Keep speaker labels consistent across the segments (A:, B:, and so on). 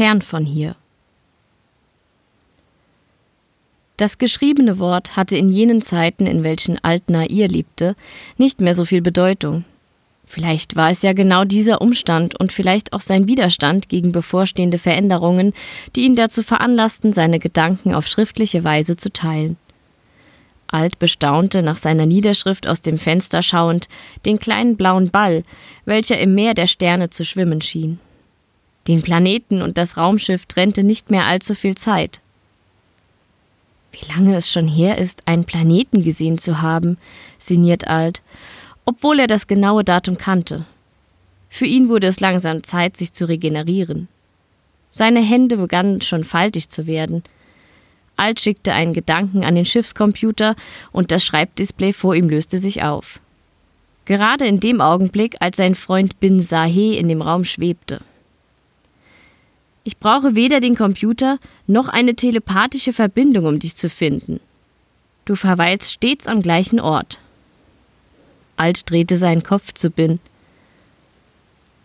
A: fern von hier. Das geschriebene Wort hatte in jenen Zeiten, in welchen Altnair lebte, nicht mehr so viel Bedeutung. Vielleicht war es ja genau dieser Umstand und vielleicht auch sein Widerstand gegen bevorstehende Veränderungen, die ihn dazu veranlassten, seine Gedanken auf schriftliche Weise zu teilen. Alt bestaunte, nach seiner Niederschrift aus dem Fenster schauend, den kleinen blauen Ball, welcher im Meer der Sterne zu schwimmen schien. Den Planeten und das Raumschiff trennte nicht mehr allzu viel Zeit. Wie lange es schon her ist, einen Planeten gesehen zu haben, sinniert Alt, obwohl er das genaue Datum kannte. Für ihn wurde es langsam Zeit, sich zu regenerieren. Seine Hände begannen schon faltig zu werden. Alt schickte einen Gedanken an den Schiffscomputer und das Schreibdisplay vor ihm löste sich auf. Gerade in dem Augenblick, als sein Freund Bin Saheh in dem Raum schwebte. Ich brauche weder den Computer noch eine telepathische Verbindung, um dich zu finden. Du verweilst stets am gleichen Ort. Alt drehte seinen Kopf zu Bin.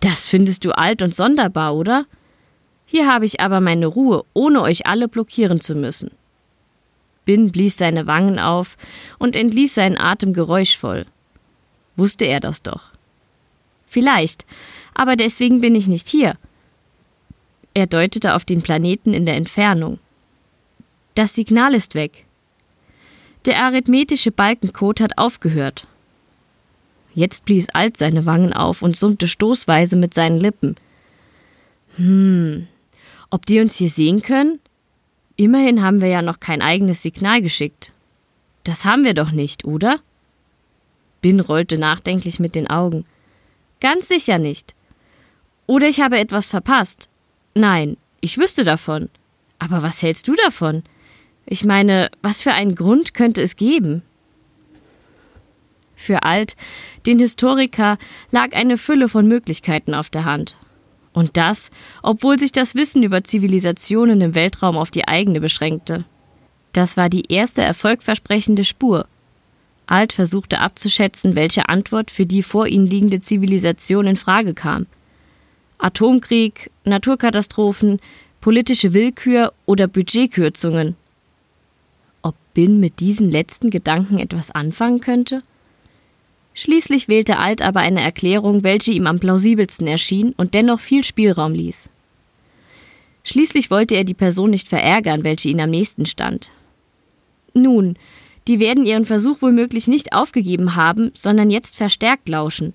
A: Das findest du alt und sonderbar, oder? Hier habe ich aber meine Ruhe, ohne euch alle blockieren zu müssen. Bin blies seine Wangen auf und entließ seinen Atem geräuschvoll. Wusste er das doch. Vielleicht, aber deswegen bin ich nicht hier. Er deutete auf den Planeten in der Entfernung. Das Signal ist weg. Der arithmetische Balkencode hat aufgehört. Jetzt blies Alt seine Wangen auf und summte stoßweise mit seinen Lippen. Hm, ob die uns hier sehen können? Immerhin haben wir ja noch kein eigenes Signal geschickt. Das haben wir doch nicht, oder? Bin rollte nachdenklich mit den Augen. Ganz sicher nicht. Oder ich habe etwas verpasst. Nein, ich wüsste davon. Aber was hältst du davon? Ich meine, was für einen Grund könnte es geben? Für Alt, den Historiker, lag eine Fülle von Möglichkeiten auf der Hand. Und das, obwohl sich das Wissen über Zivilisationen im Weltraum auf die eigene beschränkte. Das war die erste erfolgversprechende Spur. Alt versuchte abzuschätzen, welche Antwort für die vor ihnen liegende Zivilisation in Frage kam. Atomkrieg, Naturkatastrophen, politische Willkür oder Budgetkürzungen. Ob Bin mit diesen letzten Gedanken etwas anfangen könnte? Schließlich wählte Alt aber eine Erklärung, welche ihm am plausibelsten erschien und dennoch viel Spielraum ließ. Schließlich wollte er die Person nicht verärgern, welche ihn am nächsten stand. Nun, die werden ihren Versuch womöglich nicht aufgegeben haben, sondern jetzt verstärkt lauschen.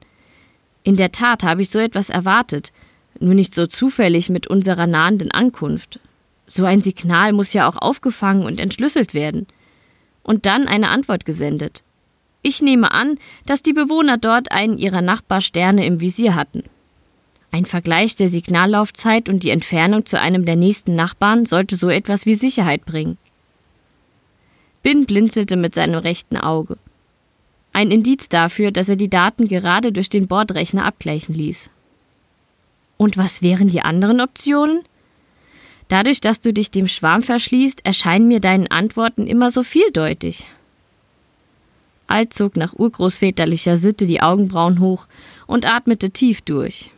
A: In der Tat habe ich so etwas erwartet, nur nicht so zufällig mit unserer nahenden Ankunft. So ein Signal muss ja auch aufgefangen und entschlüsselt werden. Und dann eine Antwort gesendet. Ich nehme an, dass die Bewohner dort einen ihrer Nachbarsterne im Visier hatten. Ein Vergleich der Signallaufzeit und die Entfernung zu einem der nächsten Nachbarn sollte so etwas wie Sicherheit bringen. Bin blinzelte mit seinem rechten Auge. Ein Indiz dafür, dass er die Daten gerade durch den Bordrechner abgleichen ließ. Und was wären die anderen Optionen? Dadurch, dass du dich dem Schwarm verschließt, erscheinen mir deine Antworten immer so vieldeutig. Alt zog nach urgroßväterlicher Sitte die Augenbrauen hoch und atmete tief durch.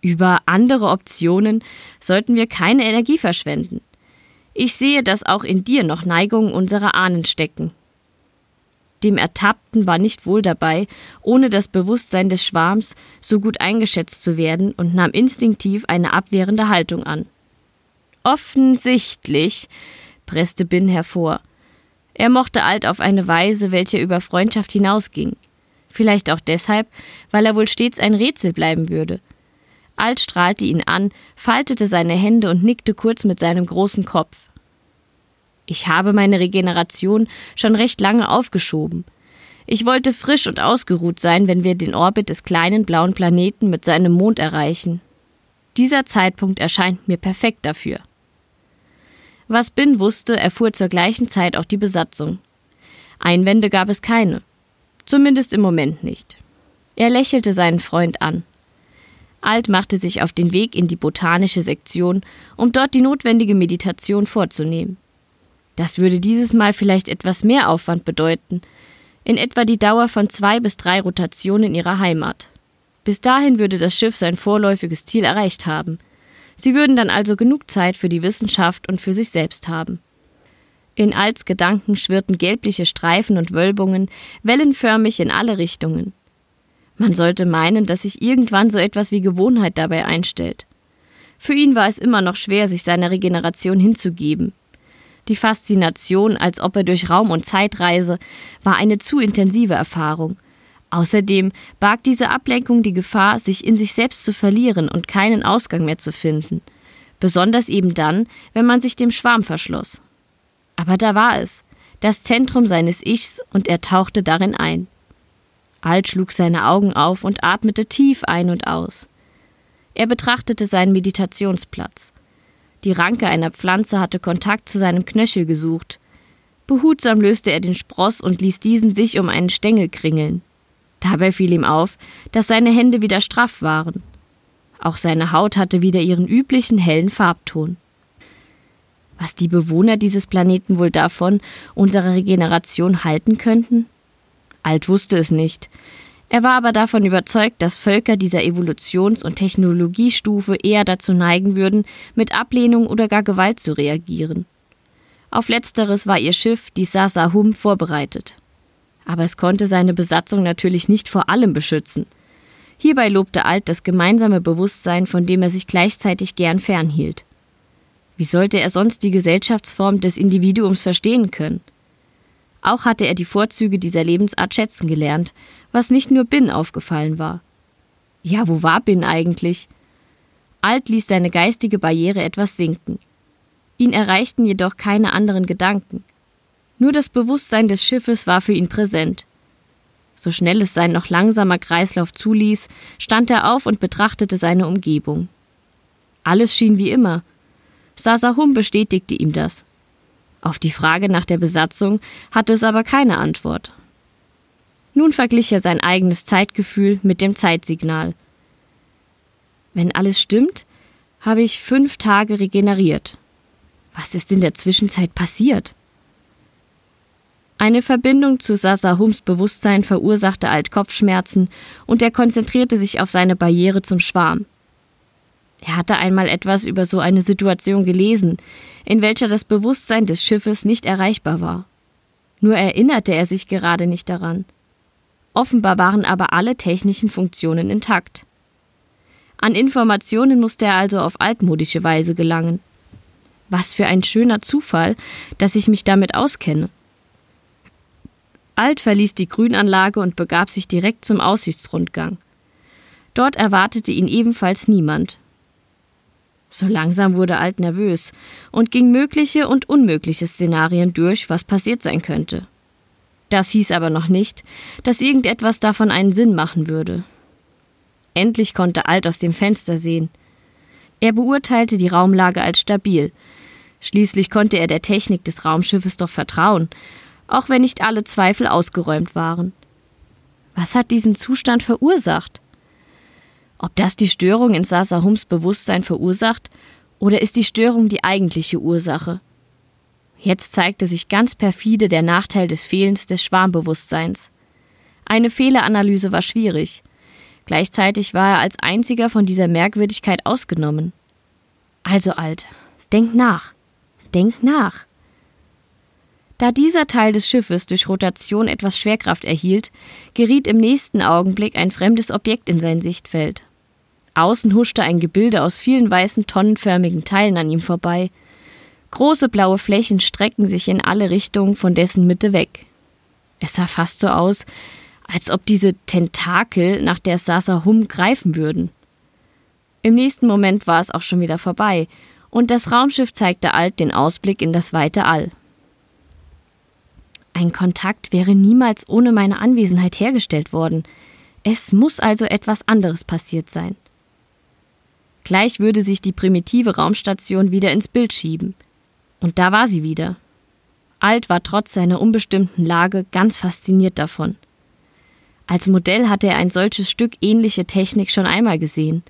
A: Über andere Optionen sollten wir keine Energie verschwenden. Ich sehe, dass auch in dir noch Neigungen unserer Ahnen stecken. Dem Ertappten war nicht wohl dabei, ohne das Bewusstsein des Schwarms so gut eingeschätzt zu werden und nahm instinktiv eine abwehrende Haltung an. Offensichtlich, presste Bin hervor, er mochte Alt auf eine Weise, welche über Freundschaft hinausging. Vielleicht auch deshalb, weil er wohl stets ein Rätsel bleiben würde. Alt strahlte ihn an, faltete seine Hände und nickte kurz mit seinem großen Kopf. Ich habe meine Regeneration schon recht lange aufgeschoben. Ich wollte frisch und ausgeruht sein, wenn wir den Orbit des kleinen blauen Planeten mit seinem Mond erreichen. Dieser Zeitpunkt erscheint mir perfekt dafür. Was Bin wusste, erfuhr zur gleichen Zeit auch die Besatzung. Einwände gab es keine. Zumindest im Moment nicht. Er lächelte seinen Freund an. Alt machte sich auf den Weg in die botanische Sektion, um dort die notwendige Meditation vorzunehmen. Das würde dieses Mal vielleicht etwas mehr Aufwand bedeuten, in etwa die Dauer von zwei bis drei Rotationen ihrer Heimat. Bis dahin würde das Schiff sein vorläufiges Ziel erreicht haben – Sie würden dann also genug Zeit für die Wissenschaft und für sich selbst haben. In Alts Gedanken schwirrten gelbliche Streifen und Wölbungen, wellenförmig in alle Richtungen. Man sollte meinen, dass sich irgendwann so etwas wie Gewohnheit dabei einstellt. Für ihn war es immer noch schwer, sich seiner Regeneration hinzugeben. Die Faszination, als ob er durch Raum und Zeit reise, war eine zu intensive Erfahrung. Außerdem barg diese Ablenkung die Gefahr, sich in sich selbst zu verlieren und keinen Ausgang mehr zu finden. Besonders eben dann, wenn man sich dem Schwarm verschloss. Aber da war es, das Zentrum seines Ichs, und er tauchte darin ein. Alt schlug seine Augen auf und atmete tief ein und aus. Er betrachtete seinen Meditationsplatz. Die Ranke einer Pflanze hatte Kontakt zu seinem Knöchel gesucht. Behutsam löste er den Spross und ließ diesen sich um einen Stängel kringeln. Dabei fiel ihm auf, dass seine Hände wieder straff waren. Auch seine Haut hatte wieder ihren üblichen hellen Farbton. Was die Bewohner dieses Planeten wohl davon, unsere Regeneration halten könnten? Alt wusste es nicht. Er war aber davon überzeugt, dass Völker dieser Evolutions- und Technologiestufe eher dazu neigen würden, mit Ablehnung oder gar Gewalt zu reagieren. Auf letzteres war ihr Schiff, die Sasa Hum, vorbereitet. Aber es konnte seine Besatzung natürlich nicht vor allem beschützen. Hierbei lobte Alt das gemeinsame Bewusstsein, von dem er sich gleichzeitig gern fernhielt. Wie sollte er sonst die Gesellschaftsform des Individuums verstehen können? Auch hatte er die Vorzüge dieser Lebensart schätzen gelernt, was nicht nur Bin aufgefallen war. Ja, wo war Bin eigentlich? Alt ließ seine geistige Barriere etwas sinken. Ihn erreichten jedoch keine anderen Gedanken. Nur das Bewusstsein des Schiffes war für ihn präsent. So schnell es sein noch langsamer Kreislauf zuließ, stand er auf und betrachtete seine Umgebung. Alles schien wie immer. Sasahum bestätigte ihm das. Auf die Frage nach der Besatzung hatte es aber keine Antwort. Nun verglich er sein eigenes Zeitgefühl mit dem Zeitsignal. Wenn alles stimmt, habe ich fünf Tage regeneriert. Was ist in der Zwischenzeit passiert? Eine Verbindung zu Sasahums Bewusstsein verursachte Alt Kopfschmerzen und er konzentrierte sich auf seine Barriere zum Schwarm. Er hatte einmal etwas über so eine Situation gelesen, in welcher das Bewusstsein des Schiffes nicht erreichbar war. Nur erinnerte er sich gerade nicht daran. Offenbar waren aber alle technischen Funktionen intakt. An Informationen musste er also auf altmodische Weise gelangen. Was für ein schöner Zufall, dass ich mich damit auskenne. Alt verließ die Grünanlage und begab sich direkt zum Aussichtsrundgang. Dort erwartete ihn ebenfalls niemand. So langsam wurde Alt nervös und ging mögliche und unmögliche Szenarien durch, was passiert sein könnte. Das hieß aber noch nicht, dass irgendetwas davon einen Sinn machen würde. Endlich konnte Alt aus dem Fenster sehen. Er beurteilte die Raumlage als stabil. Schließlich konnte er der Technik des Raumschiffes doch vertrauen, auch wenn nicht alle Zweifel ausgeräumt waren. Was hat diesen Zustand verursacht? Ob das die Störung in Sasahums Bewusstsein verursacht oder ist die Störung die eigentliche Ursache? Jetzt zeigte sich ganz perfide der Nachteil des Fehlens des Schwarmbewusstseins. Eine Fehleranalyse war schwierig. Gleichzeitig war er als einziger von dieser Merkwürdigkeit ausgenommen. Also alt, denk nach. Denk nach. Da dieser Teil des Schiffes durch Rotation etwas Schwerkraft erhielt, geriet im nächsten Augenblick ein fremdes Objekt in sein Sichtfeld. Außen huschte ein Gebilde aus vielen weißen tonnenförmigen Teilen an ihm vorbei. Große blaue Flächen streckten sich in alle Richtungen von dessen Mitte weg. Es sah fast so aus, als ob diese Tentakel nach der Sasa Hum greifen würden. Im nächsten Moment war es auch schon wieder vorbei, und das Raumschiff zeigte Alt den Ausblick in das weite All. Ein Kontakt wäre niemals ohne meine Anwesenheit hergestellt worden. Es muss also etwas anderes passiert sein. Gleich würde sich die primitive Raumstation wieder ins Bild schieben. Und da war sie wieder. Alt war trotz seiner unbestimmten Lage ganz fasziniert davon. Als Modell hatte er ein solches Stück ähnliche Technik schon einmal gesehen.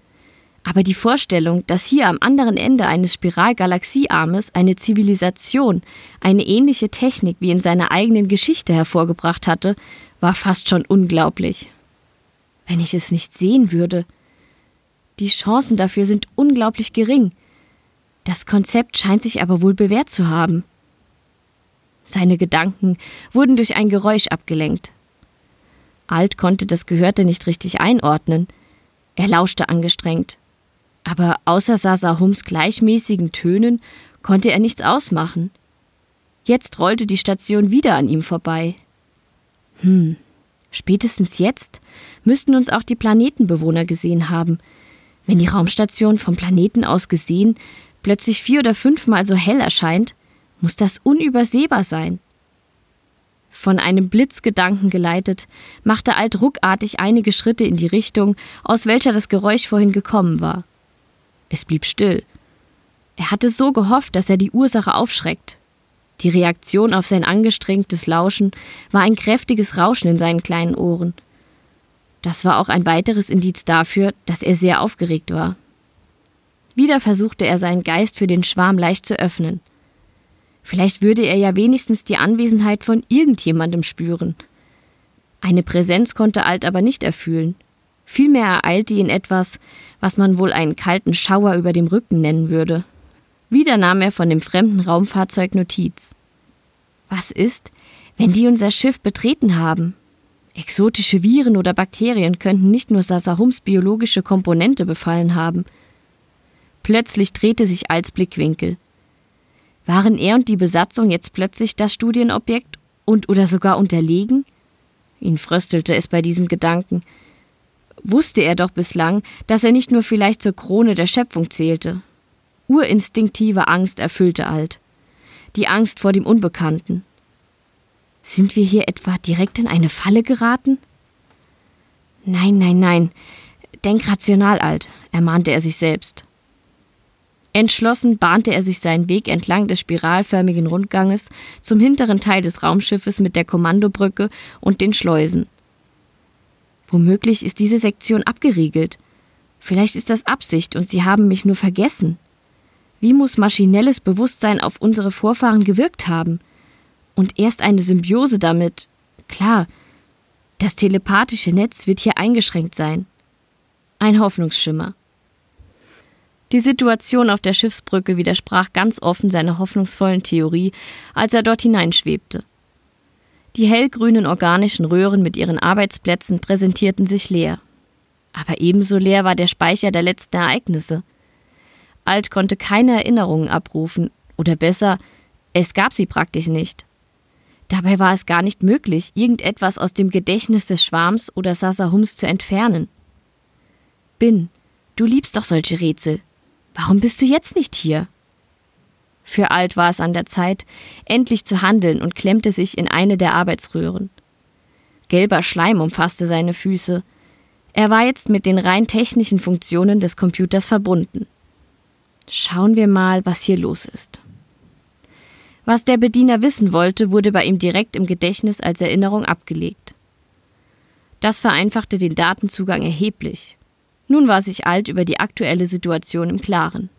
A: Aber die Vorstellung, dass hier am anderen Ende eines Spiralgalaxiearmes eine Zivilisation eine ähnliche Technik wie in seiner eigenen Geschichte hervorgebracht hatte, war fast schon unglaublich. Wenn ich es nicht sehen würde, die Chancen dafür sind unglaublich gering. Das Konzept scheint sich aber wohl bewährt zu haben. Seine Gedanken wurden durch ein Geräusch abgelenkt. Alt konnte das Gehörte nicht richtig einordnen. Er lauschte angestrengt. Aber außer Sasahums gleichmäßigen Tönen konnte er nichts ausmachen. Jetzt rollte die Station wieder an ihm vorbei. Hm, spätestens jetzt müssten uns auch die Planetenbewohner gesehen haben. Wenn die Raumstation vom Planeten aus gesehen plötzlich vier oder fünfmal so hell erscheint, muss das unübersehbar sein. Von einem Blitzgedanken geleitet, machte Alt ruckartig einige Schritte in die Richtung, aus welcher das Geräusch vorhin gekommen war. Es blieb still. Er hatte so gehofft, dass er die Ursache aufschreckt. Die Reaktion auf sein angestrengtes Lauschen war ein kräftiges Rauschen in seinen kleinen Ohren. Das war auch ein weiteres Indiz dafür, dass er sehr aufgeregt war. Wieder versuchte er seinen Geist für den Schwarm leicht zu öffnen. Vielleicht würde er ja wenigstens die Anwesenheit von irgendjemandem spüren. Eine Präsenz konnte Alt aber nicht erfühlen. Vielmehr ereilte ihn etwas, was man wohl einen kalten Schauer über dem Rücken nennen würde. Wieder nahm er von dem fremden Raumfahrzeug Notiz. Was ist, wenn die unser Schiff betreten haben? Exotische Viren oder Bakterien könnten nicht nur Sasahums biologische Komponente befallen haben. Plötzlich drehte sich Alts Blickwinkel. Waren er und die Besatzung jetzt plötzlich das Studienobjekt und oder sogar unterlegen? Ihn fröstelte es bei diesem Gedanken. Wusste er doch bislang, dass er nicht nur vielleicht zur Krone der Schöpfung zählte. Urinstinktive Angst erfüllte Alt. Die Angst vor dem Unbekannten. Sind wir hier etwa direkt in eine Falle geraten? Nein, nein, nein. Denk rational, Alt, ermahnte er sich selbst. Entschlossen bahnte er sich seinen Weg entlang des spiralförmigen Rundganges zum hinteren Teil des Raumschiffes mit der Kommandobrücke und den Schleusen. Womöglich ist diese Sektion abgeriegelt. Vielleicht ist das Absicht und sie haben mich nur vergessen. Wie muss maschinelles Bewusstsein auf unsere Vorfahren gewirkt haben? Und erst eine Symbiose damit. Klar, das telepathische Netz wird hier eingeschränkt sein. Ein Hoffnungsschimmer. Die Situation auf der Schiffsbrücke widersprach ganz offen seiner hoffnungsvollen Theorie, als er dort hineinschwebte. Die hellgrünen organischen Röhren mit ihren Arbeitsplätzen präsentierten sich leer. Aber ebenso leer war der Speicher der letzten Ereignisse. Alt konnte keine Erinnerungen abrufen, oder besser, es gab sie praktisch nicht. Dabei war es gar nicht möglich, irgendetwas aus dem Gedächtnis des Schwarms oder Sassahums zu entfernen. Bin, du liebst doch solche Rätsel, Warum bist du jetzt nicht hier? Für Alt war es an der Zeit, endlich zu handeln und klemmte sich in eine der Arbeitsröhren. Gelber Schleim umfasste seine Füße. Er war jetzt mit den rein technischen Funktionen des Computers verbunden. Schauen wir mal, was hier los ist. Was der Bediener wissen wollte, wurde bei ihm direkt im Gedächtnis als Erinnerung abgelegt. Das vereinfachte den Datenzugang erheblich. Nun war sich Alt über die aktuelle Situation im Klaren.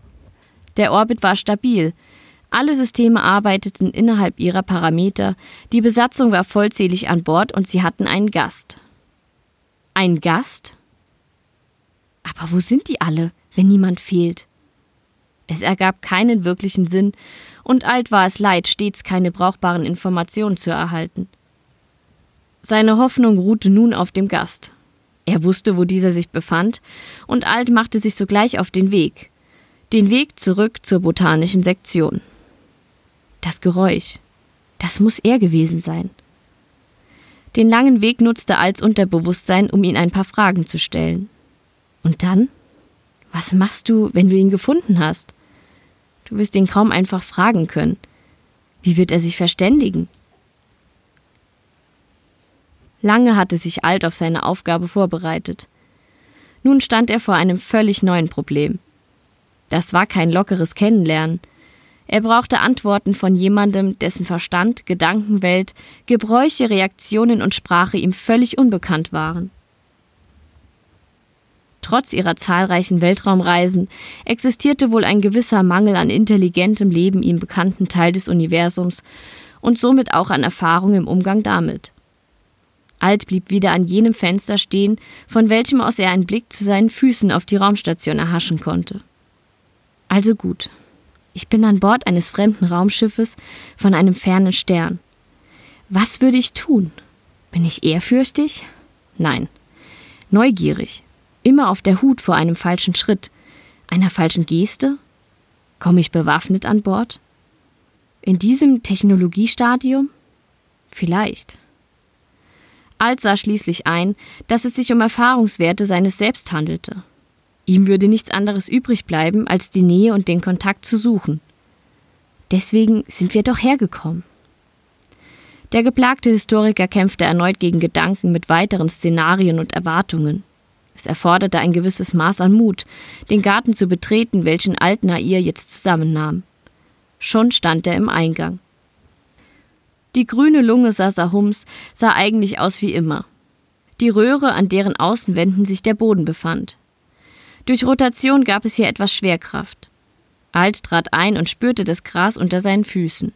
A: Der Orbit war stabil. Alle Systeme arbeiteten innerhalb ihrer Parameter, die Besatzung war vollzählig an Bord und sie hatten einen Gast. Ein Gast? Aber wo sind die alle, wenn niemand fehlt? Es ergab keinen wirklichen Sinn, und Alt war es leid, stets keine brauchbaren Informationen zu erhalten. Seine Hoffnung ruhte nun auf dem Gast. Er wusste, wo dieser sich befand, und Alt machte sich sogleich auf den Weg. Den Weg zurück zur botanischen Sektion. Das Geräusch. Das muss er gewesen sein. Den langen Weg nutzte Alts Unterbewusstsein, um ihn ein paar Fragen zu stellen. Und dann? Was machst du, wenn du ihn gefunden hast? Du wirst ihn kaum einfach fragen können. Wie wird er sich verständigen? Lange hatte sich Alt auf seine Aufgabe vorbereitet. Nun stand er vor einem völlig neuen Problem. Das war kein lockeres Kennenlernen. Er brauchte Antworten von jemandem, dessen Verstand, Gedankenwelt, Gebräuche, Reaktionen und Sprache ihm völlig unbekannt waren. Trotz ihrer zahlreichen Weltraumreisen existierte wohl ein gewisser Mangel an intelligentem Leben ihm bekannten Teil des Universums und somit auch an Erfahrung im Umgang damit. Alt blieb wieder an jenem Fenster stehen, von welchem aus er einen Blick zu seinen Füßen auf die Raumstation erhaschen konnte. Also gut. Ich bin an Bord eines fremden Raumschiffes von einem fernen Stern. Was würde ich tun? Bin ich ehrfürchtig? Nein. Neugierig. Immer auf der Hut vor einem falschen Schritt, einer falschen Geste? Komme ich bewaffnet an Bord? In diesem Technologiestadium? Vielleicht. Alt sah schließlich ein, dass es sich um Erfahrungswerte seines Selbst handelte. Ihm würde nichts anderes übrig bleiben, als die Nähe und den Kontakt zu suchen. Deswegen sind wir doch hergekommen. Der geplagte Historiker kämpfte erneut gegen Gedanken mit weiteren Szenarien und Erwartungen. Es erforderte ein gewisses Maß an Mut, den Garten zu betreten, welchen Alt-Nair jetzt zusammennahm. Schon stand er im Eingang. Die grüne Lunge Sasahums sah eigentlich aus wie immer. Die Röhre, an deren Außenwänden sich der Boden befand. Durch Rotation gab es hier etwas Schwerkraft. Alt trat ein und spürte das Gras unter seinen Füßen.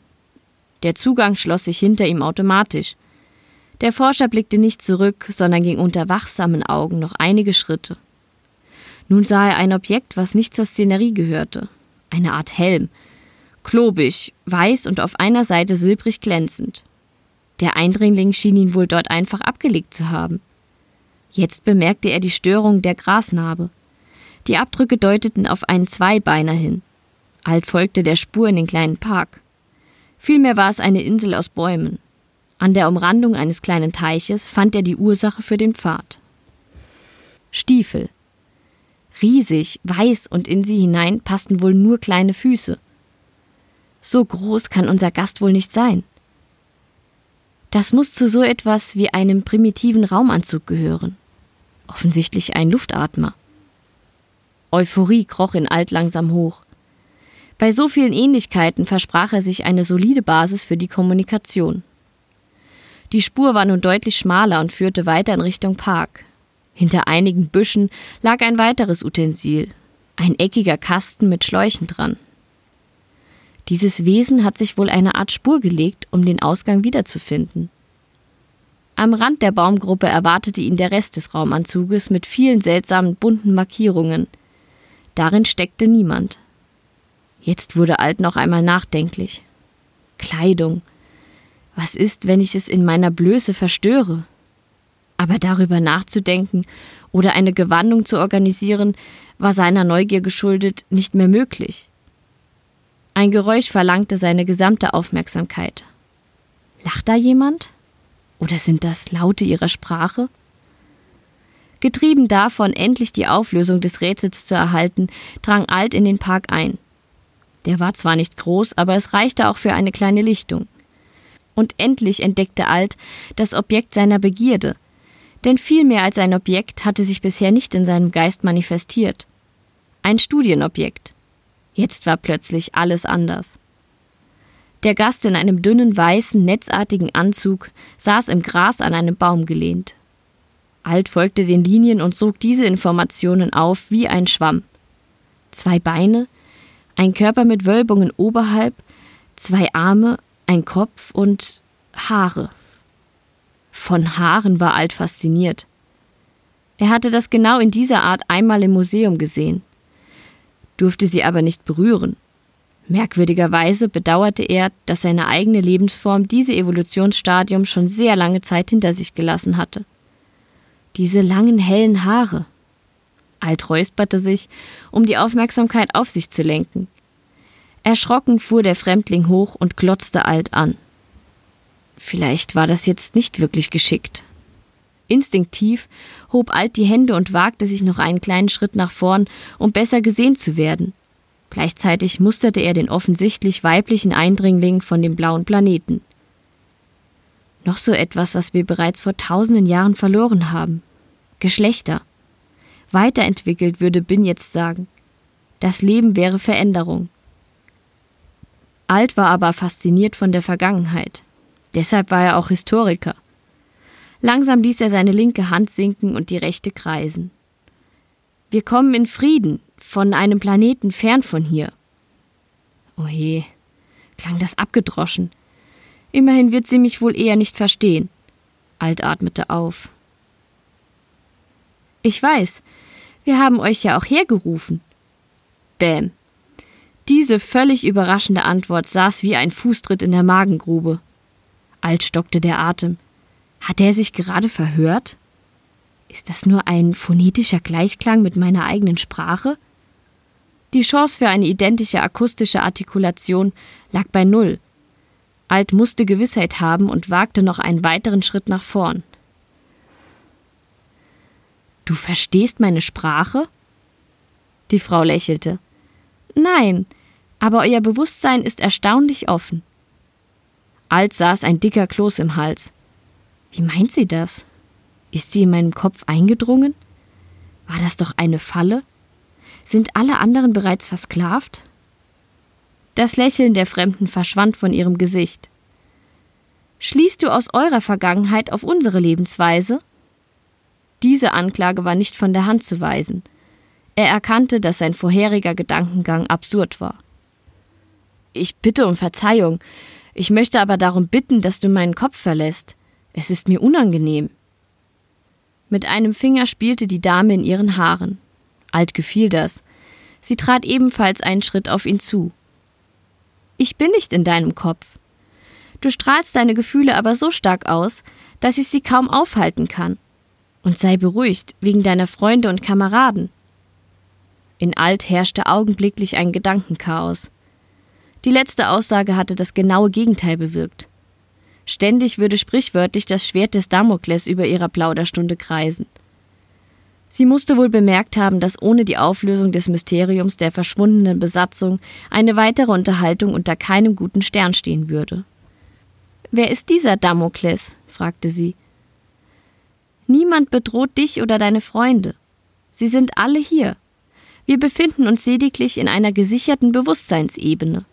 A: Der Zugang schloss sich hinter ihm automatisch. Der Forscher blickte nicht zurück, sondern ging unter wachsamen Augen noch einige Schritte. Nun sah er ein Objekt, was nicht zur Szenerie gehörte. Eine Art Helm. Klobig, weiß und auf einer Seite silbrig glänzend. Der Eindringling schien ihn wohl dort einfach abgelegt zu haben. Jetzt bemerkte er die Störung der Grasnarbe. Die Abdrücke deuteten auf einen Zweibeiner hin. Alt folgte der Spur in den kleinen Park. Vielmehr war es eine Insel aus Bäumen. An der Umrandung eines kleinen Teiches fand er die Ursache für den Pfad. Stiefel. Riesig, weiß und in sie hinein passten wohl nur kleine Füße. So groß kann unser Gast wohl nicht sein. Das muss zu so etwas wie einem primitiven Raumanzug gehören. Offensichtlich ein Luftatmer. Euphorie kroch in Alt langsam hoch. Bei so vielen Ähnlichkeiten versprach er sich eine solide Basis für die Kommunikation. Die Spur war nun deutlich schmaler und führte weiter in Richtung Park. Hinter einigen Büschen lag ein weiteres Utensil, ein eckiger Kasten mit Schläuchen dran. Dieses Wesen hat sich wohl eine Art Spur gelegt, um den Ausgang wiederzufinden. Am Rand der Baumgruppe erwartete ihn der Rest des Raumanzuges mit vielen seltsamen bunten Markierungen. Darin steckte niemand. Jetzt wurde Alt noch einmal nachdenklich. Kleidung, was ist, wenn ich es in meiner Blöße verstöre? Aber darüber nachzudenken oder eine Gewandung zu organisieren, war seiner Neugier geschuldet nicht mehr möglich. Ein Geräusch verlangte seine gesamte Aufmerksamkeit. Lacht da jemand? Oder sind das Laute ihrer Sprache? Getrieben davon, endlich die Auflösung des Rätsels zu erhalten, drang Alt in den Park ein. Der war zwar nicht groß, aber es reichte auch für eine kleine Lichtung. Und endlich entdeckte Alt das Objekt seiner Begierde. Denn viel mehr als ein Objekt hatte sich bisher nicht in seinem Geist manifestiert. Ein Studienobjekt. Jetzt war plötzlich alles anders. Der Gast in einem dünnen, weißen, netzartigen Anzug saß im Gras an einem Baum gelehnt. Alt folgte den Linien und sog diese Informationen auf wie ein Schwamm. Zwei Beine, ein Körper mit Wölbungen oberhalb, zwei Arme, ein Kopf und Haare. Von Haaren war Alt fasziniert. Er hatte das genau in dieser Art einmal im Museum gesehen, durfte sie aber nicht berühren. Merkwürdigerweise bedauerte er, dass seine eigene Lebensform dieses Evolutionsstadium schon sehr lange Zeit hinter sich gelassen hatte. Diese langen hellen Haare. Alt räusperte sich, um die Aufmerksamkeit auf sich zu lenken. Erschrocken fuhr der Fremdling hoch und glotzte Alt an. Vielleicht war das jetzt nicht wirklich geschickt. Instinktiv hob Alt die Hände und wagte sich noch einen kleinen Schritt nach vorn, um besser gesehen zu werden. Gleichzeitig musterte er den offensichtlich weiblichen Eindringling von dem blauen Planeten. Noch so etwas, was wir bereits vor tausenden Jahren verloren haben. Geschlechter. Weiterentwickelt würde Bin jetzt sagen. Das Leben wäre Veränderung. Alt war aber fasziniert von der Vergangenheit. Deshalb war er auch Historiker. Langsam ließ er seine linke Hand sinken und die rechte kreisen. Wir kommen in Frieden, von einem Planeten fern von hier. Oje, klang das abgedroschen. Immerhin wird sie mich wohl eher nicht verstehen. Alt atmete auf. Ich weiß, wir haben euch ja auch hergerufen. Bäm. Diese völlig überraschende Antwort saß wie ein Fußtritt in der Magengrube. Alt stockte der Atem. Hat er sich gerade verhört? Ist das nur ein phonetischer Gleichklang mit meiner eigenen Sprache? Die Chance für eine identische akustische Artikulation lag bei null. Alt musste Gewissheit haben und wagte noch einen weiteren Schritt nach vorn. Du verstehst meine Sprache? Die Frau lächelte. Nein, aber euer Bewusstsein ist erstaunlich offen. Alt saß ein dicker Kloß im Hals. Wie meint sie das? Ist sie in meinem Kopf eingedrungen? War das doch eine Falle? Sind alle anderen bereits versklavt? Das Lächeln der Fremden verschwand von ihrem Gesicht. Schließt du aus eurer Vergangenheit auf unsere Lebensweise? Diese Anklage war nicht von der Hand zu weisen. Er erkannte, dass sein vorheriger Gedankengang absurd war. Ich bitte um Verzeihung. Ich möchte aber darum bitten, dass du meinen Kopf verlässt. Es ist mir unangenehm. Mit einem Finger spielte die Dame in ihren Haaren. Alt gefiel das. Sie trat ebenfalls einen Schritt auf ihn zu. Ich bin nicht in deinem Kopf. Du strahlst deine Gefühle aber so stark aus, dass ich sie kaum aufhalten kann. Und sei beruhigt, wegen deiner Freunde und Kameraden. In Alt herrschte augenblicklich ein Gedankenchaos. Die letzte Aussage hatte das genaue Gegenteil bewirkt. Ständig würde sprichwörtlich das Schwert des Damokles über ihrer Plauderstunde kreisen. Sie musste wohl bemerkt haben, dass ohne die Auflösung des Mysteriums der verschwundenen Besatzung eine weitere Unterhaltung unter keinem guten Stern stehen würde. Wer ist dieser Damokles? fragte sie. Niemand bedroht dich oder deine Freunde. Sie sind alle hier. Wir befinden uns lediglich in einer gesicherten Bewusstseinsebene.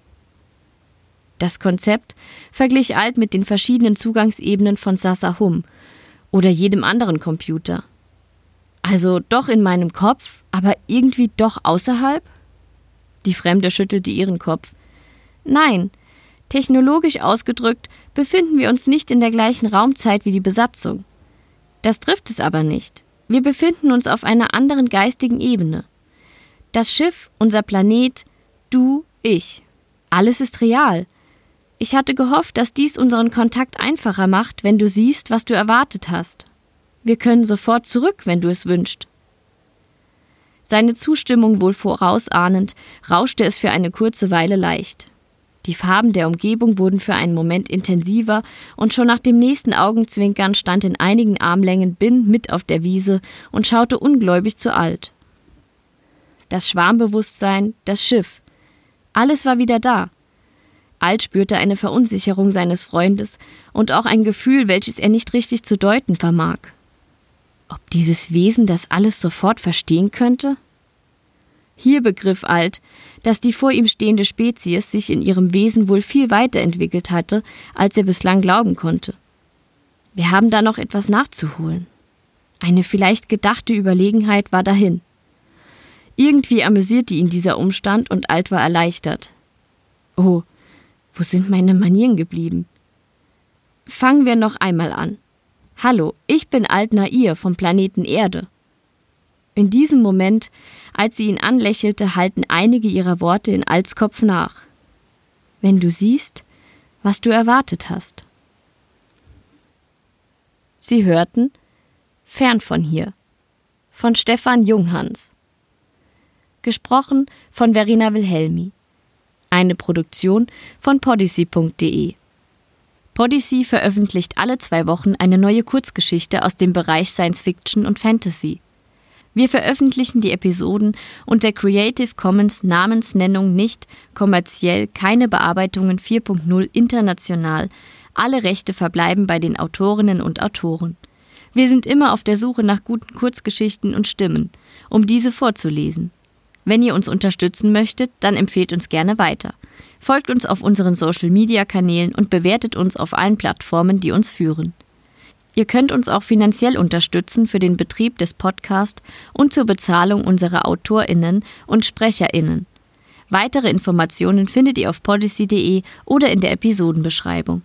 A: Das Konzept verglich Alt mit den verschiedenen Zugangsebenen von Sasahum oder jedem anderen Computer. Also doch in meinem Kopf, aber irgendwie doch außerhalb? Die Fremde schüttelte ihren Kopf. Nein, technologisch ausgedrückt befinden wir uns nicht in der gleichen Raumzeit wie die Besatzung. Das trifft es aber nicht. Wir befinden uns auf einer anderen geistigen Ebene. Das Schiff, unser Planet, du, ich. Alles ist real. Ich hatte gehofft, dass dies unseren Kontakt einfacher macht, wenn du siehst, was du erwartet hast. Wir können sofort zurück, wenn du es wünschst. Seine Zustimmung wohl vorausahnend, rauschte es für eine kurze Weile leicht. Die Farben der Umgebung wurden für einen Moment intensiver, und schon nach dem nächsten Augenzwinkern stand in einigen Armlängen Bin mit auf der Wiese und schaute ungläubig zu alt. Das Schwarmbewusstsein, das Schiff, alles war wieder da. Alt spürte eine Verunsicherung seines Freundes und auch ein Gefühl, welches er nicht richtig zu deuten vermag. Ob dieses Wesen das alles sofort verstehen könnte? Hier begriff Alt, dass die vor ihm stehende Spezies sich in ihrem Wesen wohl viel weiterentwickelt hatte, als er bislang glauben konnte. Wir haben da noch etwas nachzuholen. Eine vielleicht gedachte Überlegenheit war dahin. Irgendwie amüsierte ihn dieser Umstand und Alt war erleichtert. Oh, wo sind meine Manieren geblieben? Fangen wir noch einmal an. Hallo, ich bin Alt Nair vom Planeten Erde. In diesem Moment, als sie ihn anlächelte, halten einige ihrer Worte in Alts Kopf nach. Wenn du siehst, was du erwartet hast. Sie hörten Fern von hier von Stefan Junghans. Gesprochen von Verena Wilhelmi. Eine Produktion von podyssey.de. Podyssey veröffentlicht alle zwei Wochen eine neue Kurzgeschichte aus dem Bereich Science Fiction und Fantasy. Wir veröffentlichen die Episoden unter Creative Commons Namensnennung nicht, kommerziell, keine Bearbeitungen 4.0 international. Alle Rechte verbleiben bei den Autorinnen und Autoren. Wir sind immer auf der Suche nach guten Kurzgeschichten und Stimmen, um diese vorzulesen. Wenn ihr uns unterstützen möchtet, dann empfehlt uns gerne weiter. Folgt uns auf unseren Social-Media-Kanälen und bewertet uns auf allen Plattformen, die uns führen. Ihr könnt uns auch finanziell unterstützen für den Betrieb des Podcasts und zur Bezahlung unserer AutorInnen und SprecherInnen. Weitere Informationen findet ihr auf policy.de oder in der Episodenbeschreibung.